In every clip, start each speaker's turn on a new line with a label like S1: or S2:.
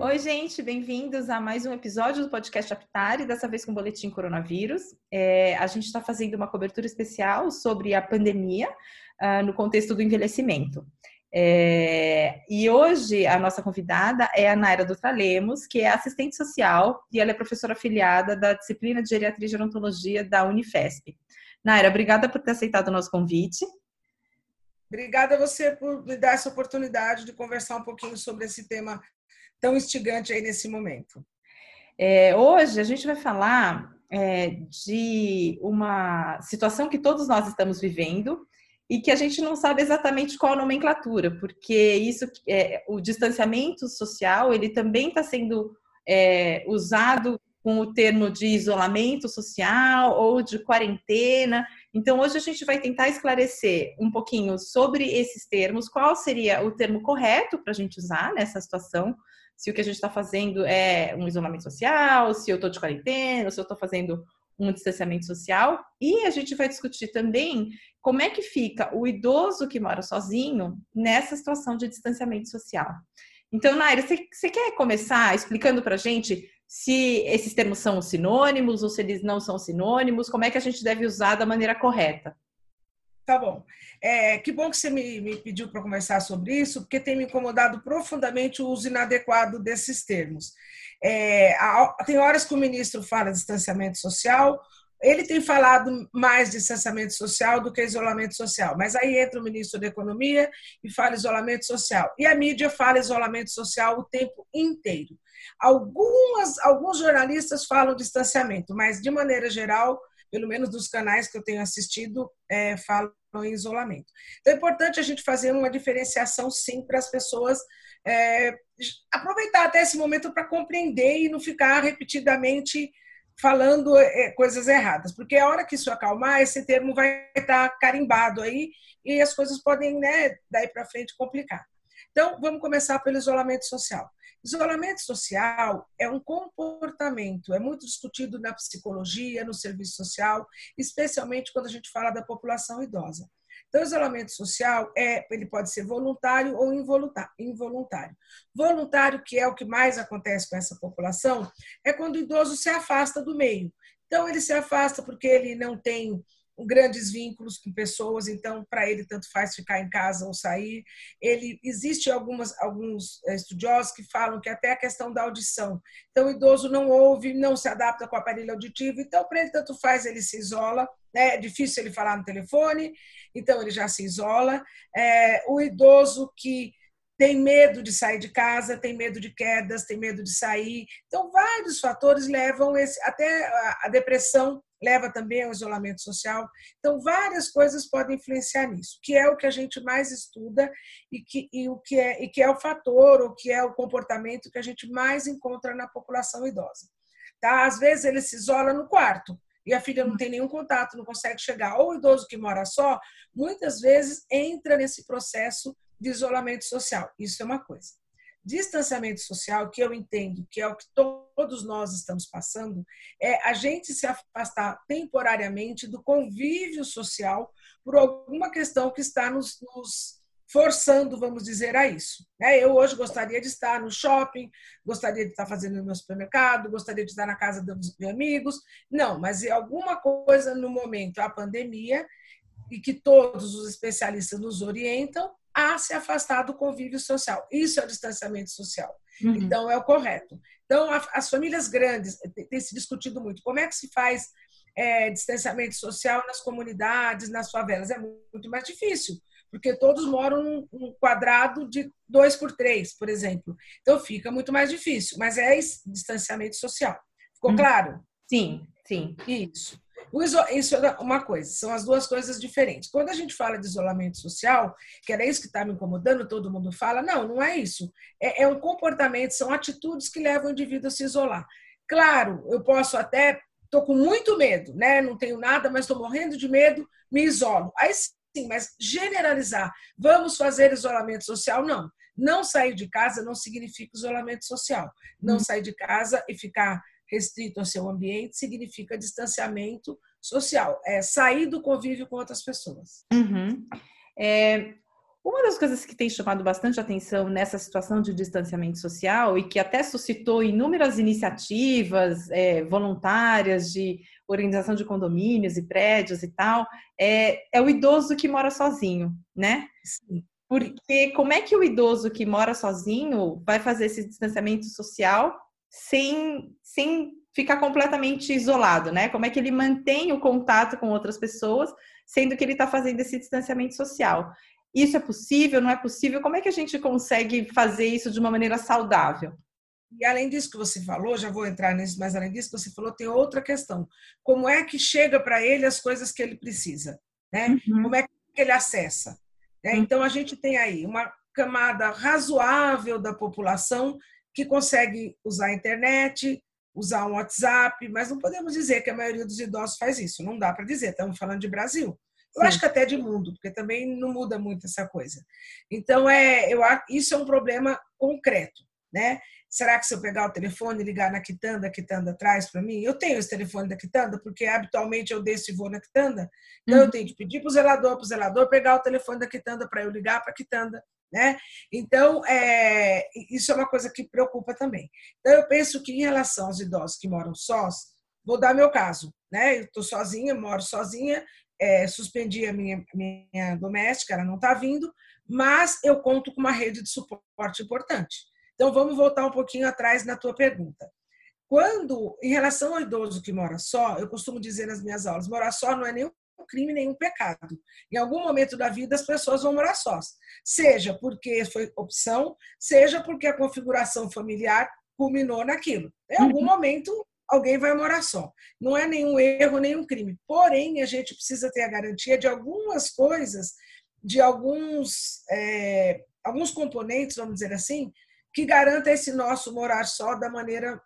S1: Oi, gente, bem-vindos a mais um episódio do podcast Aptari, dessa vez com o boletim coronavírus. É, a gente está fazendo uma cobertura especial sobre a pandemia uh, no contexto do envelhecimento. É, e hoje a nossa convidada é a Naira Dutra Lemos, que é assistente social e ela é professora afiliada da disciplina de Geriatria e Gerontologia da Unifesp. Naira, obrigada por ter aceitado o nosso convite.
S2: Obrigada a você por me dar essa oportunidade de conversar um pouquinho sobre esse tema tão instigante aí nesse momento.
S1: É, hoje a gente vai falar é, de uma situação que todos nós estamos vivendo, e que a gente não sabe exatamente qual a nomenclatura, porque isso, é, o distanciamento social, ele também está sendo é, usado com o termo de isolamento social ou de quarentena. Então, hoje a gente vai tentar esclarecer um pouquinho sobre esses termos, qual seria o termo correto para a gente usar nessa situação, se o que a gente está fazendo é um isolamento social, se eu estou de quarentena, se eu estou fazendo um distanciamento social. E a gente vai discutir também como é que fica o idoso que mora sozinho nessa situação de distanciamento social. Então, Naira, você, quer começar explicando para a gente se esses termos são sinônimos ou se eles não são sinônimos? Como é que a gente deve usar da maneira correta?
S2: Tá bom. É, que bom que você me, me pediu para conversar sobre isso, porque tem me incomodado profundamente o uso inadequado desses termos. É, tem horas que o ministro fala distanciamento social, ele tem falado mais distanciamento social do que isolamento social, mas aí entra o ministro da Economia e fala isolamento social. E a mídia fala isolamento social o tempo inteiro. Algumas, alguns jornalistas falam distanciamento, mas de maneira geral, pelo menos dos canais que eu tenho assistido, é, falam em isolamento. Então é importante a gente fazer uma diferenciação, sim, para as pessoas é, aproveitar até esse momento para compreender e não ficar repetidamente falando é, coisas erradas, porque a hora que isso acalmar, esse termo vai estar carimbado aí e as coisas podem, né, daí para frente complicar. Então, vamos começar pelo isolamento social. Isolamento social é um comportamento, é muito discutido na psicologia, no serviço social, especialmente quando a gente fala da população idosa. Então, isolamento social é, ele pode ser voluntário ou involuntário. Voluntário, que é o que mais acontece com essa população, é quando o idoso se afasta do meio. Então, ele se afasta porque ele não tem grandes vínculos com pessoas, então para ele tanto faz ficar em casa ou sair. Ele existe algumas alguns eh, estudiosos que falam que até a questão da audição. Então o idoso não ouve, não se adapta com o aparelho auditivo, então para ele tanto faz ele se isola. Né? É difícil ele falar no telefone, então ele já se isola. É, o idoso que tem medo de sair de casa, tem medo de quedas, tem medo de sair. Então, vários fatores levam esse, até a depressão leva também ao isolamento social. Então, várias coisas podem influenciar nisso, que é o que a gente mais estuda e que, e o que, é, e que é o fator, o que é o comportamento que a gente mais encontra na população idosa. Tá? Às vezes, ele se isola no quarto e a filha não tem nenhum contato, não consegue chegar. Ou o idoso que mora só, muitas vezes entra nesse processo de isolamento social. Isso é uma coisa. Distanciamento social, que eu entendo que é o que todos nós estamos passando, é a gente se afastar temporariamente do convívio social por alguma questão que está nos, nos forçando, vamos dizer, a isso. Né? Eu hoje gostaria de estar no shopping, gostaria de estar fazendo no meu supermercado, gostaria de estar na casa dos meus amigos. Não, mas é alguma coisa no momento, a pandemia, e que todos os especialistas nos orientam, a se afastar do convívio social. Isso é o distanciamento social. Uhum. Então, é o correto. Então, as famílias grandes, tem se discutido muito, como é que se faz é, distanciamento social nas comunidades, nas favelas? É muito mais difícil, porque todos moram num quadrado de dois por três, por exemplo. Então, fica muito mais difícil, mas é distanciamento social. Ficou uhum. claro?
S1: Sim, sim.
S2: Isso. Isso é uma coisa, são as duas coisas diferentes. Quando a gente fala de isolamento social, que era isso que está me incomodando, todo mundo fala, não, não é isso. É, é um comportamento, são atitudes que levam o indivíduo a se isolar. Claro, eu posso até, estou com muito medo, né? não tenho nada, mas estou morrendo de medo, me isolo. Aí sim, mas generalizar, vamos fazer isolamento social, não. Não sair de casa não significa isolamento social. Não hum. sair de casa e ficar restrito ao seu ambiente significa distanciamento social, é sair do convívio com outras pessoas.
S1: Uhum. É, Uma das coisas que tem chamado bastante atenção nessa situação de distanciamento social e que até suscitou inúmeras iniciativas é, voluntárias de organização de condomínios e prédios e tal, é, é o idoso que mora sozinho, né? Sim. Porque como é que o idoso que mora sozinho vai fazer esse distanciamento social sem, sem ficar completamente isolado, né? Como é que ele mantém o contato com outras pessoas, sendo que ele está fazendo esse distanciamento social? Isso é possível? Não é possível? Como é que a gente consegue fazer isso de uma maneira saudável?
S2: E além disso que você falou, já vou entrar nisso, mas além disso que você falou, tem outra questão. Como é que chega para ele as coisas que ele precisa? Né? Uhum. Como é que ele acessa? Né? Uhum. Então, a gente tem aí uma camada razoável da população que consegue usar a internet, usar um WhatsApp, mas não podemos dizer que a maioria dos idosos faz isso. Não dá para dizer, estamos falando de Brasil. Eu Sim. acho que até de mundo, porque também não muda muito essa coisa. Então, é, eu, isso é um problema concreto. Né? Será que se eu pegar o telefone e ligar na quitanda, a quitanda traz para mim? Eu tenho esse telefone da quitanda, porque habitualmente eu desço e vou na quitanda. Então, uhum. eu tenho que pedir para o zelador, para o zelador pegar o telefone da quitanda para eu ligar para a quitanda. Né? Então, é, isso é uma coisa que preocupa também. Então, eu penso que em relação aos idosos que moram sós, vou dar meu caso. Né? Eu estou sozinha, moro sozinha, é, suspendi a minha, minha doméstica, ela não está vindo, mas eu conto com uma rede de suporte importante. Então, vamos voltar um pouquinho atrás na tua pergunta. Quando, em relação ao idoso que mora só, eu costumo dizer nas minhas aulas, morar só não é nenhum crime, nenhum pecado. Em algum momento da vida, as pessoas vão morar sós. Seja porque foi opção, seja porque a configuração familiar culminou naquilo. Em algum uhum. momento, alguém vai morar só. Não é nenhum erro, nenhum crime. Porém, a gente precisa ter a garantia de algumas coisas, de alguns, é, alguns componentes, vamos dizer assim, que garanta esse nosso morar só da maneira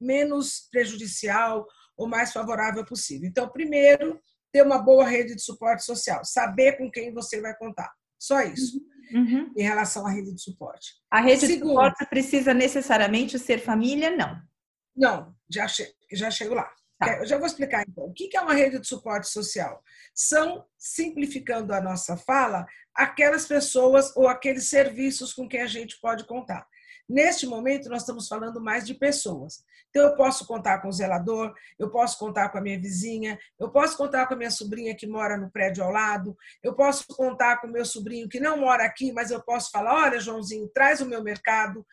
S2: menos prejudicial ou mais favorável possível. Então, primeiro, ter uma boa rede de suporte social, saber com quem você vai contar. Só isso. Uhum. Em relação à rede de suporte.
S1: A rede Segundo, de suporte precisa necessariamente ser família? Não.
S2: Não, já, che já chego lá. Tá. Eu já vou explicar então. O que é uma rede de suporte social? São, simplificando a nossa fala, aquelas pessoas ou aqueles serviços com quem a gente pode contar. Neste momento, nós estamos falando mais de pessoas. Então, eu posso contar com o zelador, eu posso contar com a minha vizinha, eu posso contar com a minha sobrinha que mora no prédio ao lado, eu posso contar com o meu sobrinho que não mora aqui, mas eu posso falar: olha, Joãozinho, traz o meu mercado.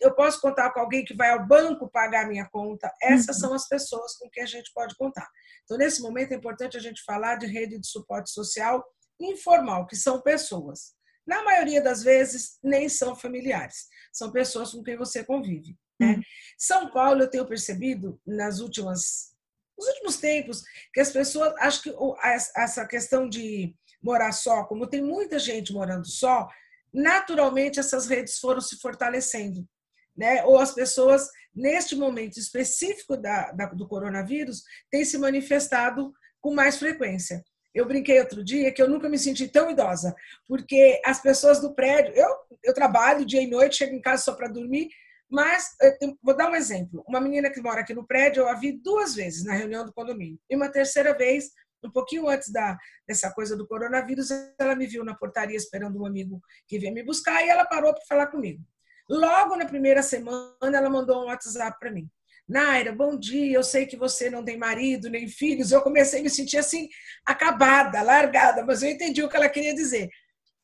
S2: Eu posso contar com alguém que vai ao banco pagar a minha conta. Essas uhum. são as pessoas com quem a gente pode contar. Então, nesse momento, é importante a gente falar de rede de suporte social informal, que são pessoas. Na maioria das vezes, nem são familiares, são pessoas com quem você convive. Né? Uhum. São Paulo, eu tenho percebido nas últimas, nos últimos tempos que as pessoas, acho que essa questão de morar só, como tem muita gente morando só, naturalmente essas redes foram se fortalecendo. Né? Ou as pessoas, neste momento específico da, da, do coronavírus, têm se manifestado com mais frequência. Eu brinquei outro dia que eu nunca me senti tão idosa, porque as pessoas do prédio, eu, eu trabalho dia e noite, chego em casa só para dormir, mas vou dar um exemplo. Uma menina que mora aqui no prédio, eu a vi duas vezes na reunião do condomínio. E uma terceira vez, um pouquinho antes da, dessa coisa do coronavírus, ela me viu na portaria esperando um amigo que vinha me buscar e ela parou para falar comigo. Logo na primeira semana, ela mandou um WhatsApp para mim. Naira, bom dia. Eu sei que você não tem marido nem filhos. Eu comecei a me sentir assim, acabada, largada, mas eu entendi o que ela queria dizer.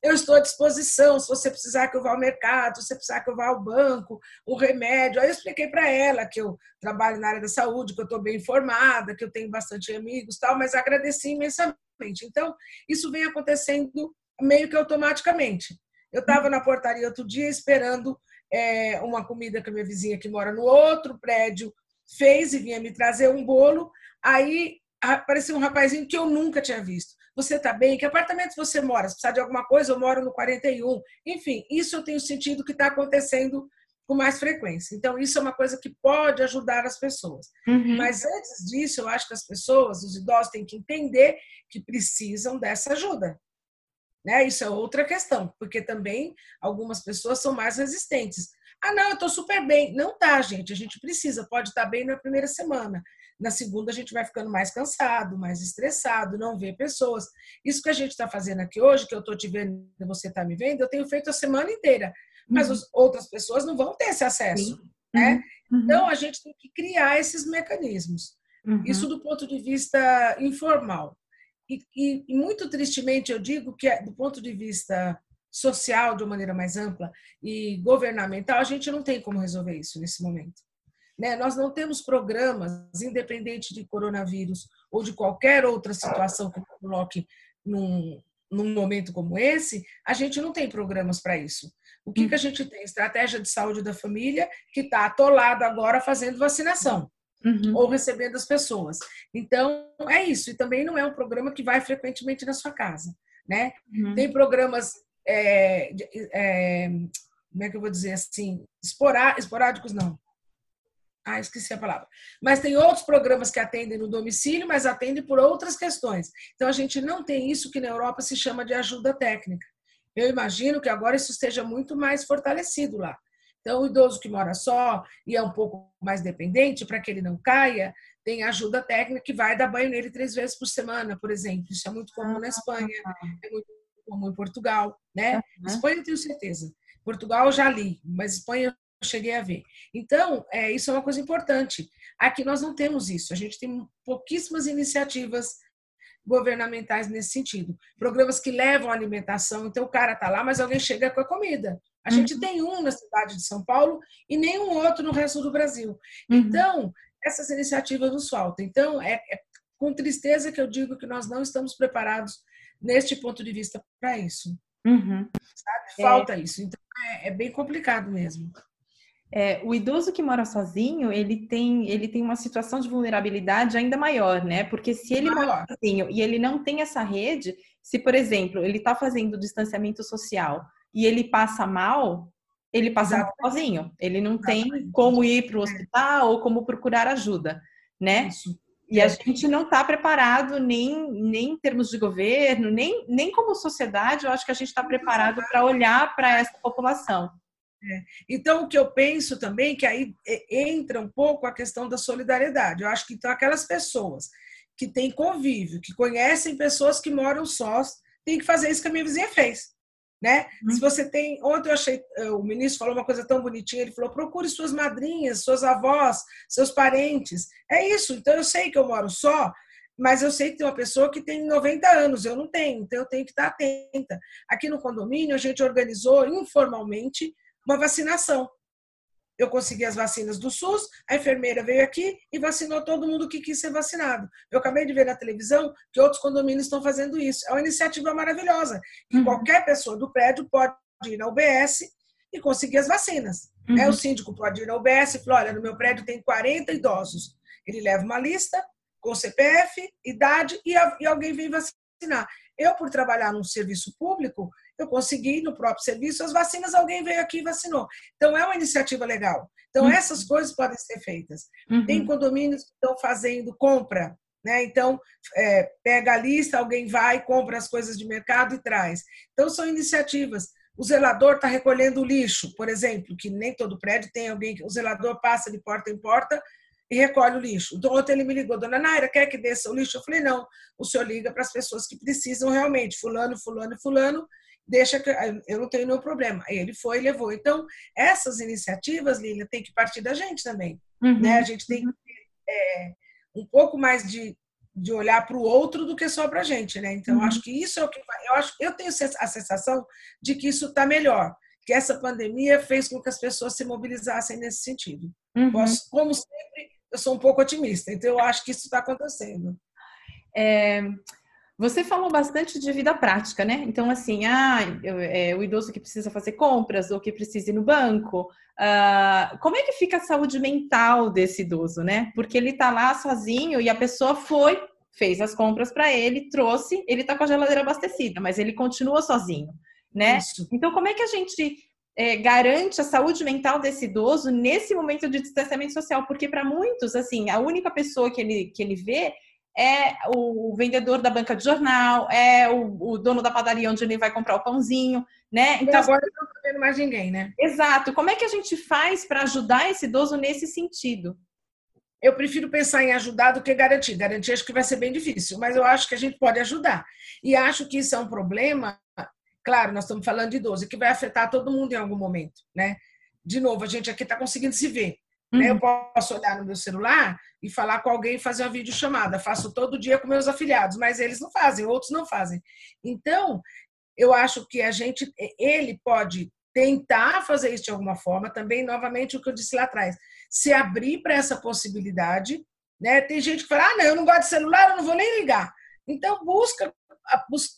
S2: Eu estou à disposição, se você precisar que eu vá ao mercado, se você precisar que eu vá ao banco, um remédio. Aí eu expliquei para ela que eu trabalho na área da saúde, que eu estou bem informada, que eu tenho bastante amigos, tal, mas agradeci imensamente. Então, isso vem acontecendo meio que automaticamente. Eu estava na portaria outro dia esperando é, uma comida que a minha vizinha que mora no outro prédio fez e vinha me trazer um bolo. Aí apareceu um rapazinho que eu nunca tinha visto. Você está bem? Que apartamento você mora? Se precisar de alguma coisa, eu moro no 41. Enfim, isso eu tenho sentido que está acontecendo com mais frequência. Então, isso é uma coisa que pode ajudar as pessoas. Uhum. Mas antes disso, eu acho que as pessoas, os idosos, têm que entender que precisam dessa ajuda. Né? Isso é outra questão, porque também algumas pessoas são mais resistentes. Ah, não, eu estou super bem. Não tá, gente. A gente precisa. Pode estar tá bem na primeira semana. Na segunda, a gente vai ficando mais cansado, mais estressado, não vê pessoas. Isso que a gente está fazendo aqui hoje, que eu estou te vendo, você está me vendo, eu tenho feito a semana inteira. Mas uhum. outras pessoas não vão ter esse acesso. Né? Uhum. Então, a gente tem que criar esses mecanismos. Uhum. Isso do ponto de vista informal. E, e, e, muito tristemente eu digo que, do ponto de vista social, de uma maneira mais ampla, e governamental, a gente não tem como resolver isso nesse momento. Né? Nós não temos programas, independente de coronavírus ou de qualquer outra situação que coloque num, num momento como esse, a gente não tem programas para isso. O que, que a gente tem? Estratégia de saúde da família, que está atolado agora fazendo vacinação. Uhum. ou recebendo as pessoas. Então, é isso. E também não é um programa que vai frequentemente na sua casa. Né? Uhum. Tem programas, é, é, como é que eu vou dizer assim, esporádicos, não. Ah, esqueci a palavra. Mas tem outros programas que atendem no domicílio, mas atendem por outras questões. Então, a gente não tem isso que na Europa se chama de ajuda técnica. Eu imagino que agora isso esteja muito mais fortalecido lá. Então, o idoso que mora só e é um pouco mais dependente, para que ele não caia, tem ajuda técnica que vai dar banho nele três vezes por semana, por exemplo. Isso é muito comum na ah, Espanha, tá. é muito comum em Portugal, né? Espanha eu tenho certeza. Portugal eu já li, mas Espanha eu cheguei a ver. Então, é, isso é uma coisa importante. Aqui nós não temos isso. A gente tem pouquíssimas iniciativas governamentais nesse sentido. Programas que levam a alimentação. Então, o cara está lá, mas alguém chega com a comida. A gente uhum. tem um na cidade de São Paulo e nenhum outro no resto do Brasil. Uhum. Então, essas iniciativas nos faltam. Então, é, é, com tristeza que eu digo que nós não estamos preparados, neste ponto de vista, para isso. Uhum. Falta é. isso. Então, é, é, bem complicado mesmo.
S1: É, o idoso que mora sozinho, ele tem, ele tem uma situação de vulnerabilidade ainda maior, né? Porque se ele maior. mora sozinho e ele não tem essa rede, se, por exemplo, ele está fazendo distanciamento social e ele passa mal, ele passa mal sozinho. Ele não Exatamente. tem como ir para o hospital ou como procurar ajuda, né? Isso. E a gente não está preparado nem, nem em termos de governo, nem, nem como sociedade, eu acho que a gente está preparado para olhar para essa população.
S2: É. Então, o que eu penso também que aí é, entra um pouco a questão da solidariedade. Eu acho que então aquelas pessoas que têm convívio, que conhecem pessoas que moram sós, tem que fazer isso que a minha vizinha fez né? Uhum. Se você tem, ontem eu achei, eh, o ministro falou uma coisa tão bonitinha, ele falou: procure suas madrinhas, suas avós, seus parentes. É isso. Então eu sei que eu moro só, mas eu sei que tem uma pessoa que tem 90 anos, eu não tenho, então eu tenho que estar atenta. Aqui no condomínio a gente organizou informalmente uma vacinação eu consegui as vacinas do SUS, a enfermeira veio aqui e vacinou todo mundo que quis ser vacinado. Eu acabei de ver na televisão que outros condomínios estão fazendo isso. É uma iniciativa maravilhosa, que uhum. qualquer pessoa do prédio pode ir na UBS e conseguir as vacinas. Uhum. É, o síndico pode ir na UBS e falar, olha, no meu prédio tem 40 idosos. Ele leva uma lista com CPF, idade e, e alguém vem vacinar. Eu, por trabalhar num serviço público, eu consegui no próprio serviço as vacinas, alguém veio aqui e vacinou. Então, é uma iniciativa legal. Então, uhum. essas coisas podem ser feitas. Uhum. Tem condomínios que estão fazendo compra, né? Então, é, pega a lista, alguém vai, compra as coisas de mercado e traz. Então, são iniciativas. O zelador está recolhendo o lixo, por exemplo, que nem todo prédio tem alguém que o zelador passa de porta em porta e recolhe o lixo. Então, ontem ele me ligou, dona Naira, quer que desça o lixo? Eu falei, não, o senhor liga para as pessoas que precisam realmente, fulano, fulano fulano, deixa que eu não tenho nenhum problema. Ele foi e levou. Então, essas iniciativas, Lília, tem que partir da gente também. Uhum. Né? A gente tem que ter é, um pouco mais de, de olhar para o outro do que só para a gente. Né? Então, uhum. acho que isso é o que eu acho. Eu tenho a sensação de que isso está melhor, que essa pandemia fez com que as pessoas se mobilizassem nesse sentido. Uhum. Posso, como sempre, eu sou um pouco otimista, então eu acho que isso está acontecendo.
S1: É, você falou bastante de vida prática, né? Então, assim, ah, é, o idoso que precisa fazer compras ou que precisa ir no banco. Uh, como é que fica a saúde mental desse idoso, né? Porque ele tá lá sozinho e a pessoa foi, fez as compras para ele, trouxe, ele tá com a geladeira abastecida, mas ele continua sozinho, né? Isso. Então, como é que a gente é, garante a saúde mental desse idoso nesse momento de distanciamento social? Porque para muitos, assim, a única pessoa que ele, que ele vê é o vendedor da banca de jornal, é o, o, dono da padaria onde ele vai comprar o pãozinho, né?
S2: Então e agora não está vendo mais ninguém, né?
S1: Exato. Como é que a gente faz para ajudar esse idoso nesse sentido?
S2: eu prefiro pensar em ajudar do que garantir. Garantir acho que vai ser bem difícil, mas eu acho que a gente pode ajudar. E acho que isso é um problema, claro, nós estamos falando de idoso, que vai afetar todo mundo em algum momento, né? De novo, a gente aqui está conseguindo se ver. Uhum. Né? Eu posso olhar no meu celular e falar com alguém e fazer uma videochamada. Faço todo dia com meus afiliados, mas eles não fazem, outros não fazem. Então, eu acho que a gente, ele pode tentar fazer isso de alguma forma, também, novamente, o que eu disse lá atrás, se abrir para essa possibilidade. Né? Tem gente que fala, ah, não, eu não gosto de celular, eu não vou nem ligar. Então, busca,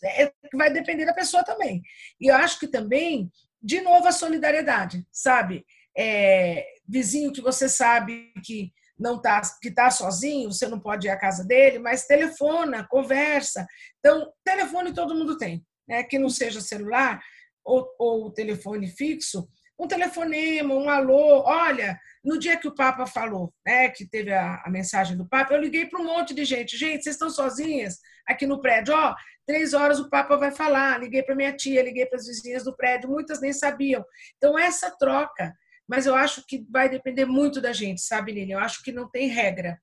S2: é, vai depender da pessoa também. E eu acho que também, de novo, a solidariedade, sabe? É, vizinho que você sabe que não tá que tá sozinho, você não pode ir à casa dele, mas telefona, conversa. Então, telefone todo mundo tem, né? Que não seja celular, ou, ou telefone fixo, um telefonema, um alô. Olha, no dia que o Papa falou, né, que teve a, a mensagem do Papa, eu liguei para um monte de gente. Gente, vocês estão sozinhas aqui no prédio? Ó, três horas o Papa vai falar. Liguei para minha tia, liguei para as vizinhas do prédio, muitas nem sabiam. Então, essa troca. Mas eu acho que vai depender muito da gente, sabe, Lili? Eu acho que não tem regra,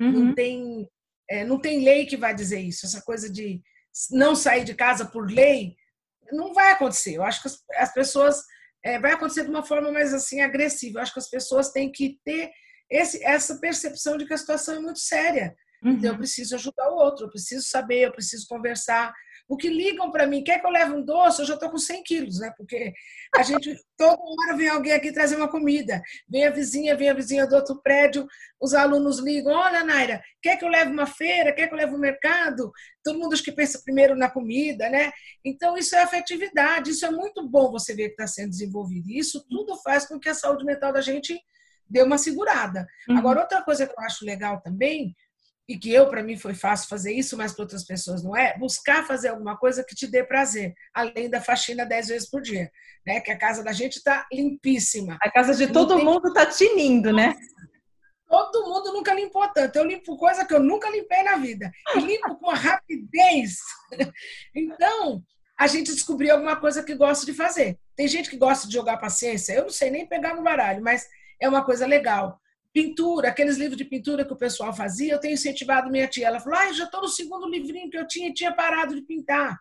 S2: uhum. não, tem, é, não tem lei que vai dizer isso. Essa coisa de não sair de casa por lei, não vai acontecer. Eu acho que as, as pessoas é, vai acontecer de uma forma mais assim agressiva. Eu acho que as pessoas têm que ter esse, essa percepção de que a situação é muito séria. Uhum. Então eu preciso ajudar o outro, eu preciso saber, eu preciso conversar. O que ligam para mim, quer que eu leve um doce? Eu já estou com 100 quilos, né? Porque a gente, toda hora vem alguém aqui trazer uma comida. Vem a vizinha, vem a vizinha do outro prédio, os alunos ligam: Olha, Naira, quer que eu leve uma feira? Quer que eu leve um mercado? Todo mundo acho que pensa primeiro na comida, né? Então, isso é afetividade, isso é muito bom você ver que está sendo desenvolvido. E isso tudo faz com que a saúde mental da gente dê uma segurada. Uhum. Agora, outra coisa que eu acho legal também e que eu, para mim, foi fácil fazer isso, mas para outras pessoas não é, buscar fazer alguma coisa que te dê prazer, além da faxina dez vezes por dia, né? Que a casa da gente está limpíssima.
S1: A casa de todo tem... mundo está tinindo, né?
S2: Todo mundo nunca limpou tanto. Eu limpo coisa que eu nunca limpei na vida. E limpo com rapidez. Então, a gente descobriu alguma coisa que gosta de fazer. Tem gente que gosta de jogar paciência. Eu não sei nem pegar no baralho, mas é uma coisa legal. Pintura, aqueles livros de pintura que o pessoal fazia, eu tenho incentivado minha tia. Ela falou: ah, já estou no segundo livrinho que eu tinha e tinha parado de pintar.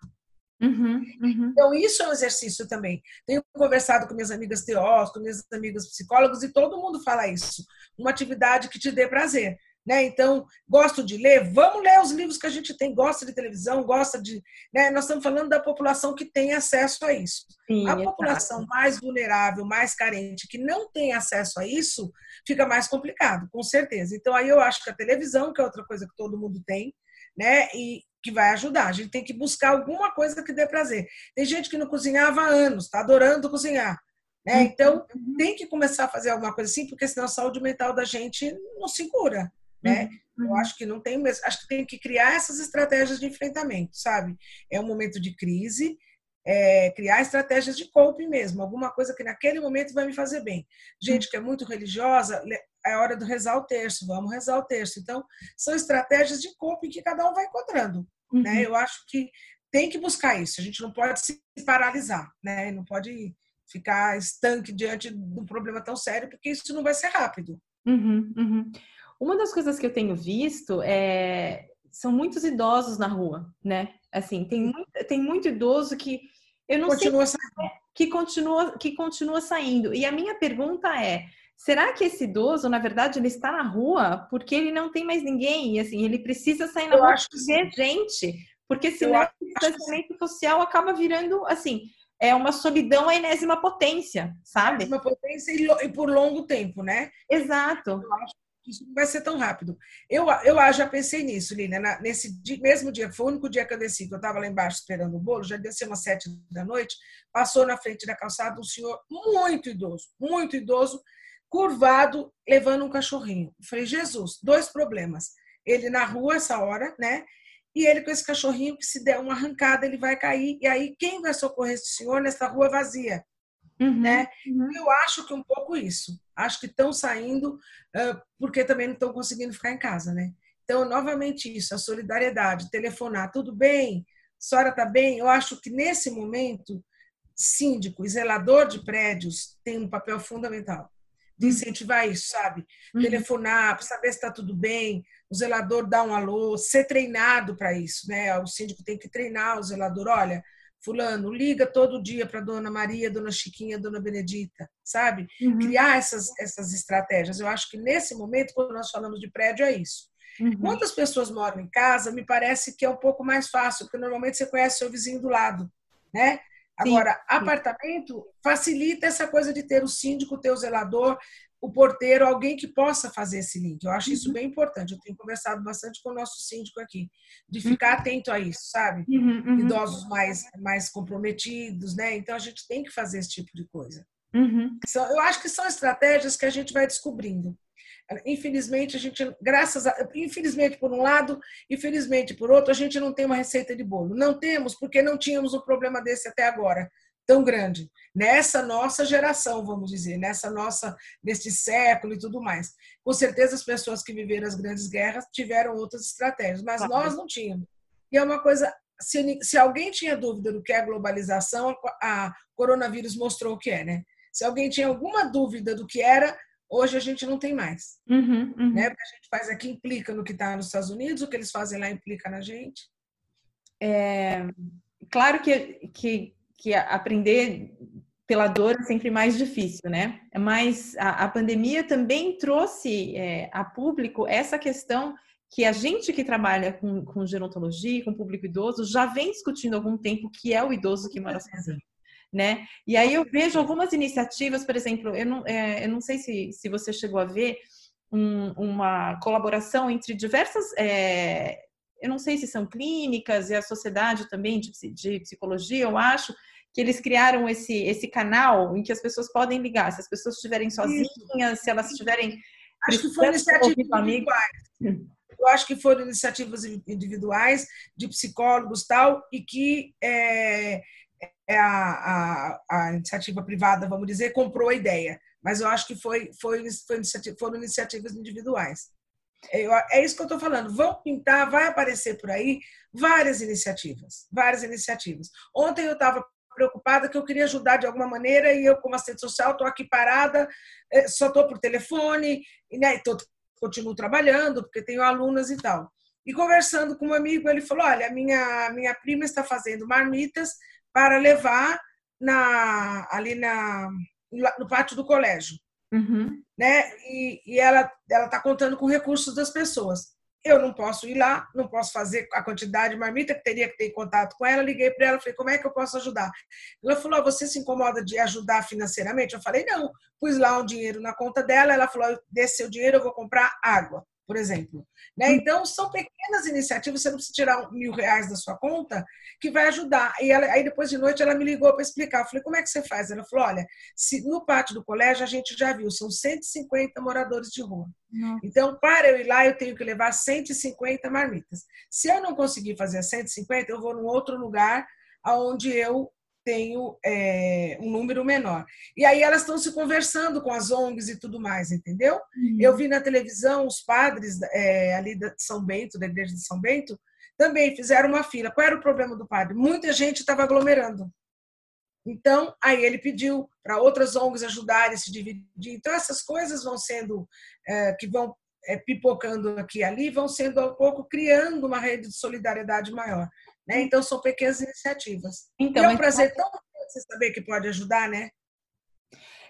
S2: Uhum, uhum. Então, isso é um exercício também. Tenho conversado com minhas amigas teóricas, com minhas amigas psicólogas, e todo mundo fala isso. Uma atividade que te dê prazer. Né? Então, gosto de ler, vamos ler os livros que a gente tem, gosta de televisão, gosta de. Né? Nós estamos falando da população que tem acesso a isso. Sim, a população mais vulnerável, mais carente, que não tem acesso a isso, fica mais complicado, com certeza. Então, aí eu acho que a televisão, que é outra coisa que todo mundo tem, né? E que vai ajudar. A gente tem que buscar alguma coisa que dê prazer. Tem gente que não cozinhava há anos, está adorando cozinhar. Né? Uhum. Então, tem que começar a fazer alguma coisa assim, porque senão a saúde mental da gente não se cura né? Uhum. Eu acho que não tem mesmo, acho que tem que criar essas estratégias de enfrentamento, sabe? É um momento de crise, é, criar estratégias de coping mesmo, alguma coisa que naquele momento vai me fazer bem. Gente que é muito religiosa, é hora de rezar o terço, vamos rezar o terço. Então, são estratégias de coping que cada um vai encontrando, né? uhum. né? Eu acho que tem que buscar isso, a gente não pode se paralisar, né? Não pode ficar estanque diante de um problema tão sério, porque isso não vai ser rápido.
S1: Uhum, uhum. Uma das coisas que eu tenho visto é são muitos idosos na rua, né? Assim, tem muito, tem muito idoso que eu não
S2: continua
S1: sei saindo. que continua que continua saindo. E a minha pergunta é: será que esse idoso, na verdade, ele está na rua porque ele não tem mais ninguém e assim, ele precisa sair na eu rua para ver gente, porque senão o distanciamento social acaba virando assim, é uma solidão à enésima potência, sabe?
S2: Enésima potência e por longo tempo, né?
S1: Exato.
S2: Eu acho isso não vai ser tão rápido. Eu, eu já pensei nisso, Lina. Nesse dia, mesmo dia, foi o único dia que eu desci, que eu estava lá embaixo esperando o bolo, já desci umas sete da noite, passou na frente da calçada um senhor muito idoso, muito idoso, curvado, levando um cachorrinho. Eu falei, Jesus, dois problemas. Ele na rua essa hora, né? E ele com esse cachorrinho que se der uma arrancada, ele vai cair. E aí, quem vai socorrer esse senhor nessa rua vazia? Uhum, né? Uhum. Eu acho que um pouco isso. Acho que estão saindo uh, porque também não estão conseguindo ficar em casa, né? Então, novamente isso, a solidariedade, telefonar, tudo bem? A senhora está bem? Eu acho que nesse momento, síndico e zelador de prédios tem um papel fundamental. de incentivar isso, sabe? Uhum. Telefonar para saber se está tudo bem, o zelador dar um alô, ser treinado para isso, né? O síndico tem que treinar o zelador. Olha, fulano, liga todo dia para dona Maria, dona Chiquinha, dona Benedita, sabe? Uhum. Criar essas, essas estratégias. Eu acho que nesse momento, quando nós falamos de prédio, é isso. Uhum. Quantas pessoas moram em casa, me parece que é um pouco mais fácil, porque normalmente você conhece seu vizinho do lado, né? Agora, sim, sim. apartamento facilita essa coisa de ter o síndico, ter o zelador, o porteiro, alguém que possa fazer esse link. Eu acho uhum. isso bem importante. Eu tenho conversado bastante com o nosso síndico aqui, de uhum. ficar uhum. atento a isso, sabe? Uhum, uhum, Idosos mais, mais comprometidos, né? Então a gente tem que fazer esse tipo de coisa. Uhum. eu acho que são estratégias que a gente vai descobrindo. Infelizmente, a gente, graças a. Infelizmente, por um lado, infelizmente, por outro, a gente não tem uma receita de bolo. Não temos, porque não tínhamos um problema desse até agora, tão grande. Nessa nossa geração, vamos dizer, nessa nossa, neste século e tudo mais. Com certeza, as pessoas que viveram as grandes guerras tiveram outras estratégias, mas claro. nós não tínhamos. E é uma coisa. Se, se alguém tinha dúvida do que é globalização, a, a coronavírus mostrou o que é, né? Se alguém tinha alguma dúvida do que era, Hoje a gente não tem mais. Uhum, uhum. Né? O que a gente faz aqui implica no que está nos Estados Unidos, o que eles fazem lá implica na gente.
S1: É, claro que, que, que aprender pela dor é sempre mais difícil, né? Mas a, a pandemia também trouxe é, a público essa questão que a gente que trabalha com, com gerontologia, com público idoso, já vem discutindo há algum tempo que é o idoso que mora sozinho né? E aí eu vejo algumas iniciativas, por exemplo, eu não, é, eu não sei se, se você chegou a ver um, uma colaboração entre diversas, é, eu não sei se são clínicas e a sociedade também de, de psicologia, eu acho, que eles criaram esse, esse canal em que as pessoas podem ligar, se as pessoas estiverem sozinhas, se elas estiverem.
S2: Acho que foram iniciativas individuais. Eu acho que foram iniciativas individuais de psicólogos tal, e que é, é a, a, a, iniciativa privada, vamos dizer, comprou a ideia. Mas eu acho que foi, foi, foi iniciativa, foram iniciativas individuais. É, é isso que eu estou falando. Vão pintar, vai aparecer por aí várias iniciativas, várias iniciativas. Ontem eu estava preocupada que eu queria ajudar de alguma maneira e eu, como assistente social, estou aqui parada, é, só estou por telefone, e né, tô, continuo trabalhando, porque tenho alunas e tal. E conversando com um amigo, ele falou: Olha, minha, minha prima está fazendo marmitas para levar na, ali na, no pátio do colégio. Uhum. Né? E, e ela está contando com recursos das pessoas. Eu não posso ir lá, não posso fazer a quantidade de marmita que teria que ter contato com ela. Liguei para ela, falei, como é que eu posso ajudar? Ela falou, você se incomoda de ajudar financeiramente? Eu falei, não. Pus lá um dinheiro na conta dela, ela falou, desse seu dinheiro eu vou comprar água por exemplo. Né? Hum. Então, são pequenas iniciativas, você não precisa tirar mil reais da sua conta, que vai ajudar. E ela, aí, depois de noite, ela me ligou para explicar. Eu falei, como é que você faz? Ela falou, olha, se no pátio do colégio, a gente já viu, são 150 moradores de rua. Nossa. Então, para eu ir lá, eu tenho que levar 150 marmitas. Se eu não conseguir fazer 150, eu vou num outro lugar onde eu tenho é, um número menor. E aí elas estão se conversando com as ONGs e tudo mais, entendeu? Uhum. Eu vi na televisão os padres é, ali de São Bento, da igreja de São Bento, também fizeram uma fila. Qual era o problema do padre? Muita gente estava aglomerando. Então, aí ele pediu para outras ONGs ajudarem a se dividir. Então, essas coisas vão sendo, é, que vão pipocando aqui e ali, vão sendo, um pouco, criando uma rede de solidariedade maior. Né? Então, são pequenas iniciativas. Então, e é um prazer tão você saber que pode ajudar, né?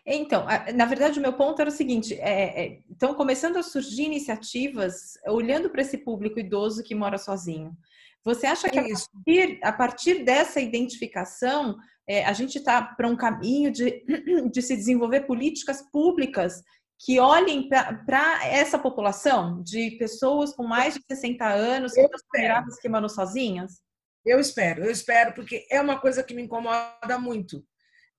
S1: Então, na verdade, o meu ponto era o seguinte: é, é, estão começando a surgir iniciativas olhando para esse público idoso que mora sozinho. Você acha que a partir, a partir, dessa identificação, é, a gente está para um caminho de, de se desenvolver políticas públicas que olhem para essa população de pessoas com mais de 60 anos, que estão vulneráveis que moram sozinhas?
S2: Eu espero, eu espero, porque é uma coisa que me incomoda muito.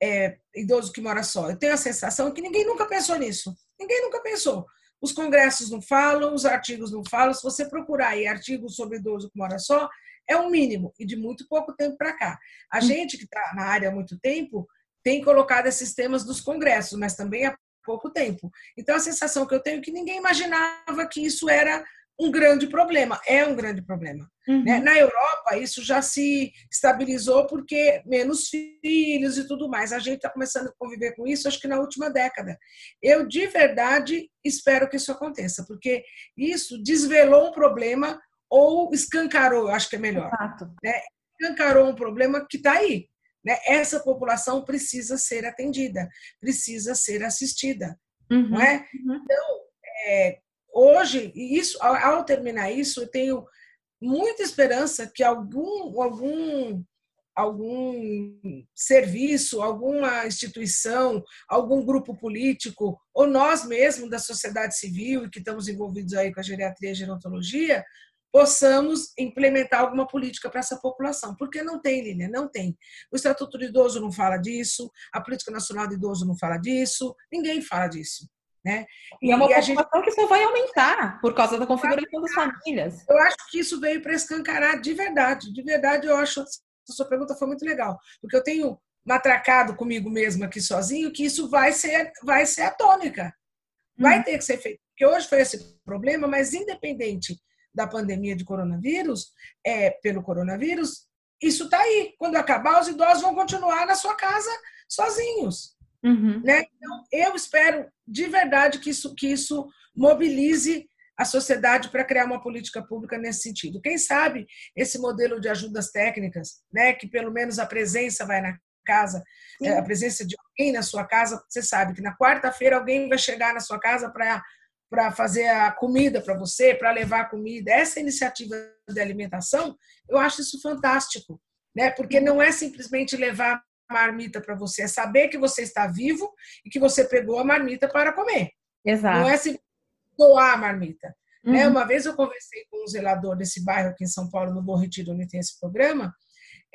S2: É, idoso que mora só. Eu tenho a sensação que ninguém nunca pensou nisso. Ninguém nunca pensou. Os congressos não falam, os artigos não falam. Se você procurar aí artigos sobre idoso que mora só, é o um mínimo, e de muito pouco tempo para cá. A hum. gente que está na área há muito tempo tem colocado esses temas dos congressos, mas também há pouco tempo. Então, a sensação que eu tenho é que ninguém imaginava que isso era um grande problema, é um grande problema. Uhum. Né? Na Europa, isso já se estabilizou porque menos filhos e tudo mais. A gente está começando a conviver com isso, acho que na última década. Eu, de verdade, espero que isso aconteça, porque isso desvelou um problema ou escancarou, acho que é melhor. Né? Escancarou um problema que está aí. Né? Essa população precisa ser atendida, precisa ser assistida. Uhum. Não é? Uhum. Então, é, hoje, isso, ao terminar isso, eu tenho muita esperança que algum, algum, algum serviço, alguma instituição, algum grupo político, ou nós mesmos da sociedade civil, que estamos envolvidos aí com a geriatria e a gerontologia, possamos implementar alguma política para essa população. Porque não tem, Lília, não tem. O Estatuto do Idoso não fala disso, a Política Nacional do Idoso não fala disso, ninguém fala disso. Né?
S1: E, é uma e gente... que só vai aumentar por causa da configuração das famílias.
S2: Eu acho que isso veio para escancarar de verdade. De verdade, eu acho. A sua pergunta foi muito legal, porque eu tenho matracado comigo mesma aqui sozinho que isso vai ser, vai ser atômica. Vai uhum. ter que ser feito. Porque hoje foi esse problema, mas independente da pandemia de coronavírus, é, pelo coronavírus, isso está aí. Quando acabar, os idosos vão continuar na sua casa sozinhos. Uhum. Né? Então, eu espero de verdade que isso, que isso mobilize a sociedade para criar uma política pública nesse sentido. Quem sabe esse modelo de ajudas técnicas, né, que pelo menos a presença vai na casa, Sim. É, a presença de alguém na sua casa, você sabe que na quarta-feira alguém vai chegar na sua casa para para fazer a comida para você, para levar a comida. Essa iniciativa de alimentação, eu acho isso fantástico, né? Porque não é simplesmente levar marmita para você, é saber que você está vivo e que você pegou a marmita para comer.
S1: Exato.
S2: Não é simplesmente doar a marmita. Né? Uhum. Né? Uma vez eu conversei com um zelador desse bairro aqui em São Paulo, no Bom Retiro, onde tem esse programa,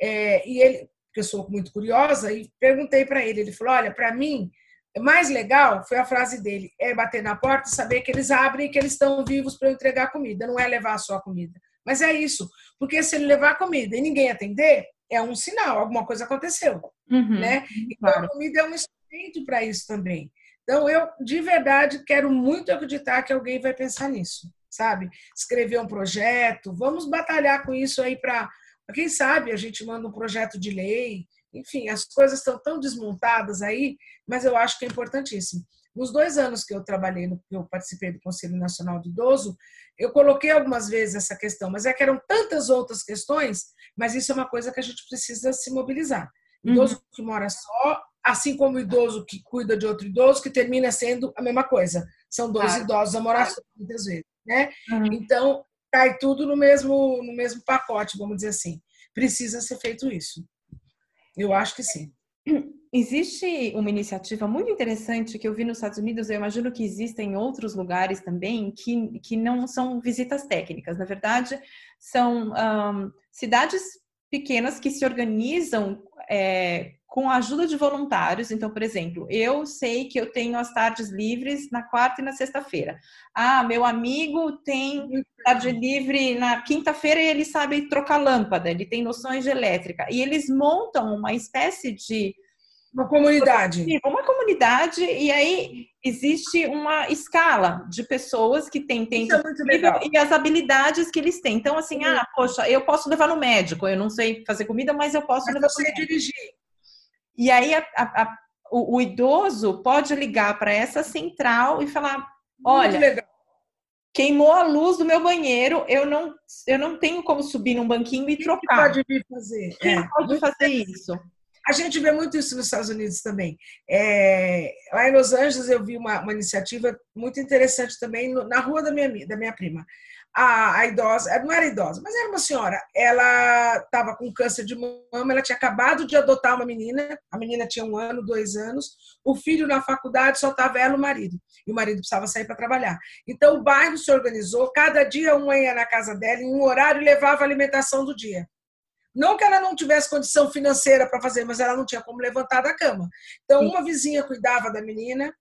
S2: é, e ele, porque eu sou muito curiosa, e perguntei para ele, ele falou, olha, para mim, mais legal foi a frase dele, é bater na porta e saber que eles abrem e que eles estão vivos para eu entregar comida, não é levar só a comida. Mas é isso, porque se ele levar comida e ninguém atender, é um sinal, alguma coisa aconteceu, uhum, né? Então claro. a comida é um instrumento para isso também. Então eu de verdade quero muito acreditar que alguém vai pensar nisso, sabe? Escrever um projeto, vamos batalhar com isso aí para quem sabe a gente manda um projeto de lei, enfim, as coisas estão tão desmontadas aí, mas eu acho que é importantíssimo. Nos dois anos que eu trabalhei, no, que eu participei do Conselho Nacional do Idoso, eu coloquei algumas vezes essa questão, mas é que eram tantas outras questões, mas isso é uma coisa que a gente precisa se mobilizar. Uhum. Idoso uhum. que mora só, assim como o idoso que cuida de outro idoso, que termina sendo a mesma coisa. São dois claro. idosos a morar só, muitas vezes. Né? Uhum. Então, cai tudo no mesmo, no mesmo pacote, vamos dizer assim. Precisa ser feito isso. Eu acho que sim.
S1: Existe uma iniciativa muito interessante que eu vi nos Estados Unidos, eu imagino que exista em outros lugares também, que, que não são visitas técnicas. Na verdade, são um, cidades pequenas que se organizam é, com a ajuda de voluntários. Então, por exemplo, eu sei que eu tenho as tardes livres na quarta e na sexta-feira. Ah, meu amigo tem tarde livre na quinta-feira e ele sabe trocar lâmpada, ele tem noções de elétrica. E eles montam uma espécie de.
S2: Uma comunidade.
S1: Uma comunidade, e aí existe uma escala de pessoas que têm tempo
S2: é
S1: e as habilidades que eles têm. Então, assim, ah, poxa, eu posso levar no médico, eu não sei fazer comida, mas eu posso
S2: mas
S1: levar
S2: você dirigir.
S1: E aí a, a, a, o, o, idoso pode ligar para essa central e falar: olha, queimou a luz do meu banheiro, eu não, eu não tenho como subir num banquinho e
S2: Quem
S1: trocar.
S2: Quem pode vir fazer?
S1: Quem é. pode fazer isso?
S2: A gente vê muito isso nos Estados Unidos também. É, lá em Los Angeles eu vi uma, uma iniciativa muito interessante também no, na rua da minha, da minha prima a, a idosa, não era idosa, mas era uma senhora, ela estava com câncer de mama, ela tinha acabado de adotar uma menina, a menina tinha um ano, dois anos, o filho na faculdade só estava ela e o marido, e o marido precisava sair para trabalhar. Então o bairro se organizou, cada dia uma ia na casa dela em um horário e levava a alimentação do dia. Não que ela não tivesse condição financeira para fazer, mas ela não tinha como levantar da cama. Então, uma vizinha cuidava da menina,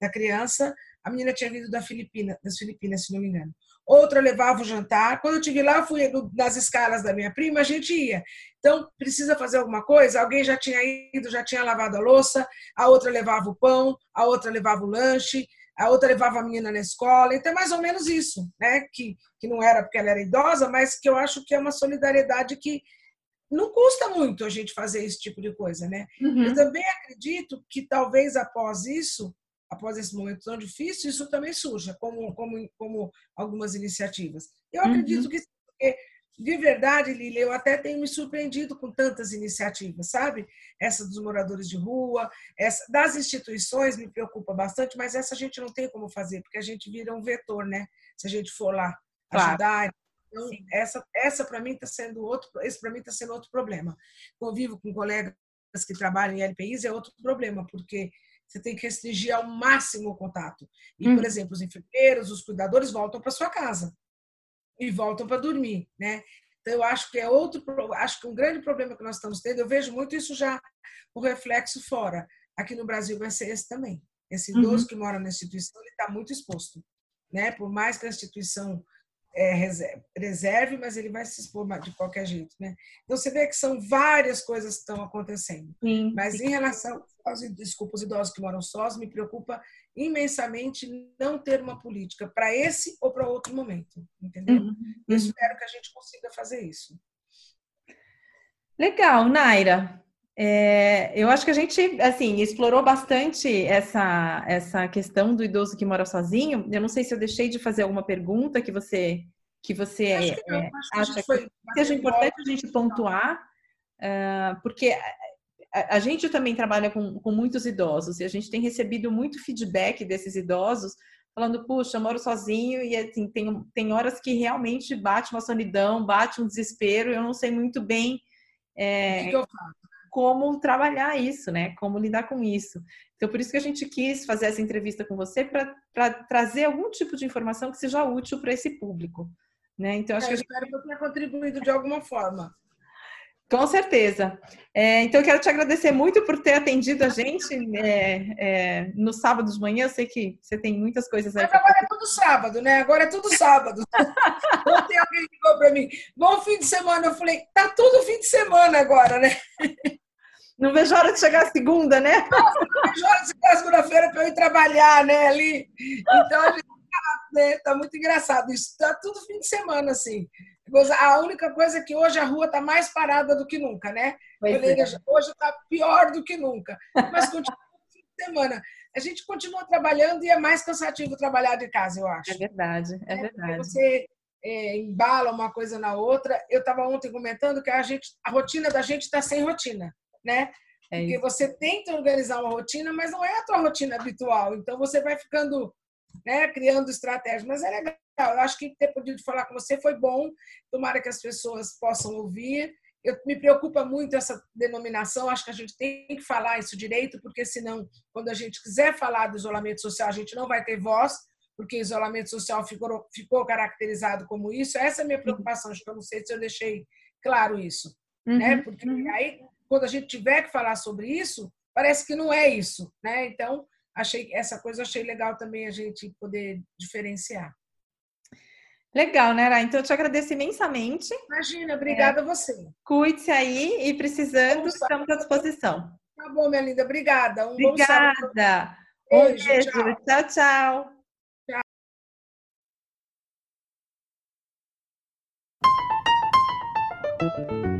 S2: da criança. A menina tinha vindo da Filipina, das Filipinas, se não me engano outra levava o jantar. Quando eu estive lá, fui nas escalas da minha prima, a gente ia. Então, precisa fazer alguma coisa? Alguém já tinha ido, já tinha lavado a louça, a outra levava o pão, a outra levava o lanche. a outra levava a menina na escola, então é mais ou menos isso, né? Que, que não era porque ela era idosa, mas que eu acho que é uma solidariedade que não custa muito a gente fazer esse tipo de coisa, né? Uhum. Eu também acredito que talvez após isso, após esse momento tão difícil, isso também surja, como, como, como algumas iniciativas. Eu uhum. acredito que de verdade, Lili, eu até tenho me surpreendido com tantas iniciativas, sabe? Essa dos moradores de rua, essa das instituições me preocupa bastante, mas essa a gente não tem como fazer, porque a gente vira um vetor, né? Se a gente for lá ajudar. Claro. Então, essa, essa para mim está sendo outro, esse para mim está sendo outro problema. Convivo com colegas que trabalham em LPIs é outro problema, porque você tem que restringir ao máximo o contato. E, hum. por exemplo, os enfermeiros, os cuidadores voltam para sua casa e voltam para dormir, né? Então, eu acho que é outro, acho que um grande problema que nós estamos tendo, eu vejo muito isso já, o reflexo fora. Aqui no Brasil vai ser esse também. Esse idoso uhum. que mora na instituição, ele está muito exposto, né? Por mais que a instituição é, reserve, mas ele vai se expor de qualquer jeito, né? Então você vê que são várias coisas que estão acontecendo. Sim, mas em relação aos desculpa, os idosos que moram sós, me preocupa imensamente não ter uma política para esse ou para outro momento, entendeu? Uhum. Eu uhum. espero que a gente consiga fazer isso.
S1: Legal, Naira. É, eu acho que a gente, assim, explorou bastante essa, essa questão do idoso que mora sozinho. Eu não sei se eu deixei de fazer alguma pergunta que você que você acho que é, acha que, seja importante a gente pontuar, uh, porque a, a, gente também trabalha com, com muitos idosos e a gente tem recebido muito feedback desses idosos falando, puxa, eu moro sozinho e assim, tem, tem horas que realmente bate uma solidão, bate um desespero, eu não sei muito bem é, que eu faço? Como trabalhar isso, né? Como lidar com isso. Então, por isso que a gente quis fazer essa entrevista com você para trazer algum tipo de informação que seja útil para esse público. Né? Então, acho é, que gente...
S2: espero que eu tenha contribuído de alguma forma.
S1: Com certeza. É, então, eu quero te agradecer muito por ter atendido a gente é, é, no sábado de manhã. Eu sei que você tem muitas coisas aí.
S2: Mas agora é tudo sábado, né? Agora é tudo sábado. Ontem alguém ligou para mim, bom fim de semana. Eu falei, tá tudo fim de semana agora, né?
S1: Não vejo a hora de chegar a segunda, né?
S2: Não, vejo a hora de chegar segunda-feira para eu ir trabalhar, né, ali. Então, a gente tá, né, tá muito engraçado. Isso tá tudo fim de semana, assim. A única coisa é que hoje a rua está mais parada do que nunca, né? Falei, é. Hoje está pior do que nunca. Mas continua fim de semana. A gente continua trabalhando e é mais cansativo trabalhar de casa, eu acho.
S1: É verdade, é, é verdade.
S2: Você é, embala uma coisa na outra. Eu estava ontem comentando que a, gente, a rotina da gente está sem rotina né? É Porque você tenta organizar uma rotina, mas não é a tua rotina habitual. Então você vai ficando, né, criando estratégias. Mas é legal. Eu acho que ter podido falar com você foi bom. Tomara que as pessoas possam ouvir. Eu, me preocupa muito essa denominação. Acho que a gente tem que falar isso direito, porque senão, quando a gente quiser falar do isolamento social, a gente não vai ter voz, porque isolamento social ficou, ficou caracterizado como isso. Essa é a minha preocupação. Acho que eu não sei se eu deixei claro isso, né? uhum, né? Porque uhum. aí quando a gente tiver que falar sobre isso, parece que não é isso, né? Então, achei essa coisa achei legal também a gente poder diferenciar.
S1: Legal, né, Ara? Então, eu te agradeço imensamente.
S2: Imagina, obrigada é. a você.
S1: Cuide-se aí e precisando, estamos à disposição.
S2: Tá bom, minha linda, obrigada.
S1: Um obrigada. Um beijo, beijo. tchau. tchau. tchau.